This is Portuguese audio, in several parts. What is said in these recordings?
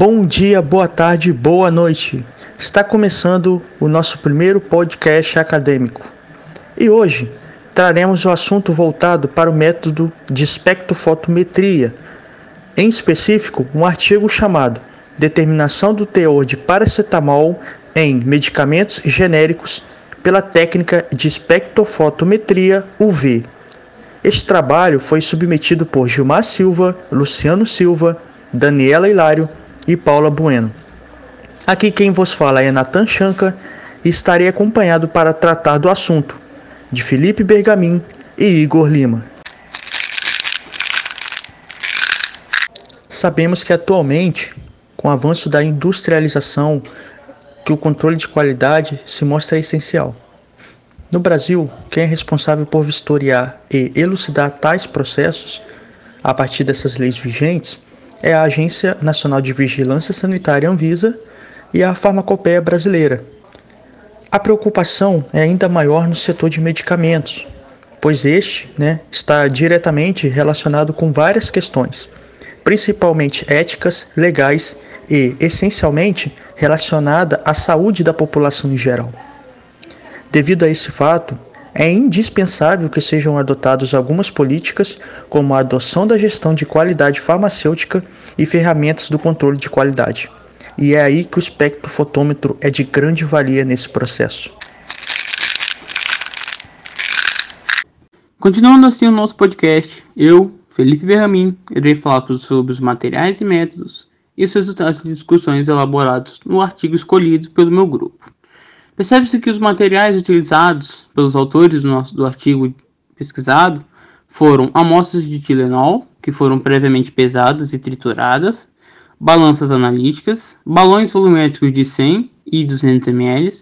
Bom dia, boa tarde, boa noite. Está começando o nosso primeiro podcast acadêmico. E hoje traremos o assunto voltado para o método de espectrofotometria, em específico, um artigo chamado Determinação do teor de paracetamol em medicamentos genéricos pela técnica de espectrofotometria UV. Este trabalho foi submetido por Gilmar Silva, Luciano Silva, Daniela Hilário e Paula Bueno. Aqui quem vos fala é Nathan Chanca e estarei acompanhado para tratar do assunto de Felipe Bergamin e Igor Lima. Sabemos que atualmente, com o avanço da industrialização, que o controle de qualidade se mostra essencial. No Brasil, quem é responsável por vistoriar e elucidar tais processos, a partir dessas leis vigentes, é a Agência Nacional de Vigilância Sanitária Anvisa e a Farmacopeia Brasileira. A preocupação é ainda maior no setor de medicamentos, pois este né, está diretamente relacionado com várias questões, principalmente éticas, legais e, essencialmente, relacionada à saúde da população em geral. Devido a esse fato, é indispensável que sejam adotadas algumas políticas, como a adoção da gestão de qualidade farmacêutica e ferramentas do controle de qualidade. E é aí que o espectrofotômetro é de grande valia nesse processo. Continuando assim o nosso podcast, eu, Felipe Berramin, irei falar sobre os materiais e métodos e os resultados de discussões elaborados no artigo escolhido pelo meu grupo. Percebe-se que os materiais utilizados pelos autores do, nosso, do artigo pesquisado foram amostras de Tilenol, que foram previamente pesadas e trituradas, balanças analíticas, balões volumétricos de 100 e 200 ml,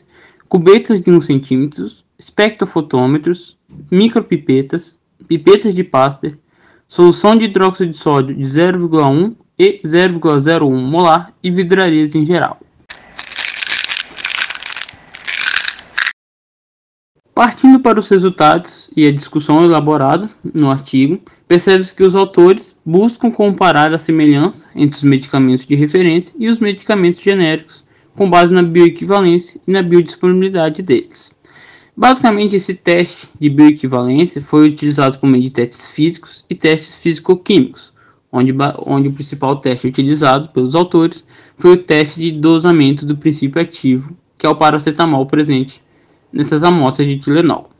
cubetas de 1 cm, espectrofotômetros, micropipetas, pipetas de Pasteur, solução de hidróxido de sódio de 0,1 e 0,01 molar e vidrarias em geral. Partindo para os resultados e a discussão elaborada no artigo, percebe-se que os autores buscam comparar a semelhança entre os medicamentos de referência e os medicamentos genéricos, com base na bioequivalência e na biodisponibilidade deles. Basicamente, esse teste de bioequivalência foi utilizado por meio de testes físicos e testes físico-químicos, onde, onde o principal teste utilizado pelos autores foi o teste de dosamento do princípio ativo, que é o paracetamol presente nessas amostras de Tilenol.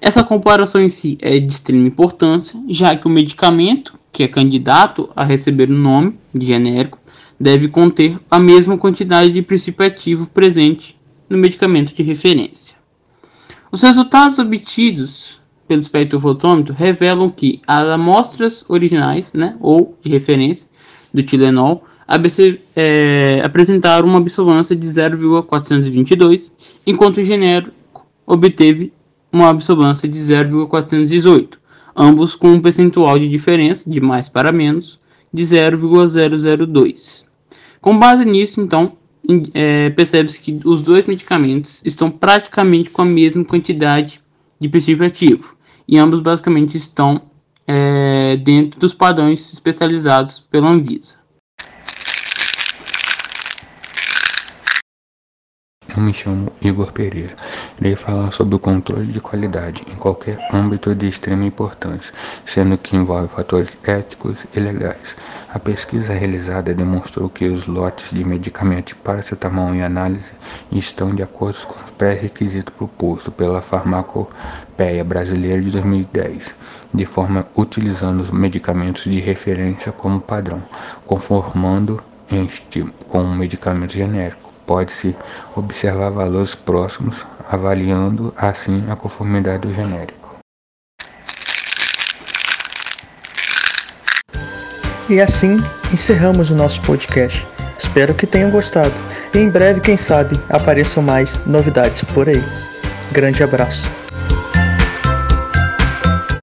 Essa comparação em si é de extrema importância, já que o medicamento, que é candidato a receber o nome de genérico, deve conter a mesma quantidade de princípio ativo presente no medicamento de referência. Os resultados obtidos pelo espectrofotômetro revelam que as amostras originais, né, ou de referência do Tilenol, ABC, é, apresentaram uma absorvância de 0,422, enquanto o genérico obteve uma absorvância de 0,418, ambos com um percentual de diferença de mais para menos de 0,002. Com base nisso, então, é, percebe-se que os dois medicamentos estão praticamente com a mesma quantidade de princípio ativo, e ambos basicamente estão é, dentro dos padrões especializados pela Anvisa. Eu me chamo Igor Pereira. Irei falar sobre o controle de qualidade em qualquer âmbito de extrema importância, sendo que envolve fatores éticos e legais. A pesquisa realizada demonstrou que os lotes de medicamento de paracetamol em análise estão de acordo com os pré-requisitos propostos pela Farmacopeia Brasileira de 2010, de forma utilizando os medicamentos de referência como padrão, conformando este com um medicamento genérico pode-se observar valores próximos, avaliando assim a conformidade do genérico. E assim encerramos o nosso podcast. Espero que tenham gostado. E em breve, quem sabe, apareçam mais novidades por aí. Grande abraço.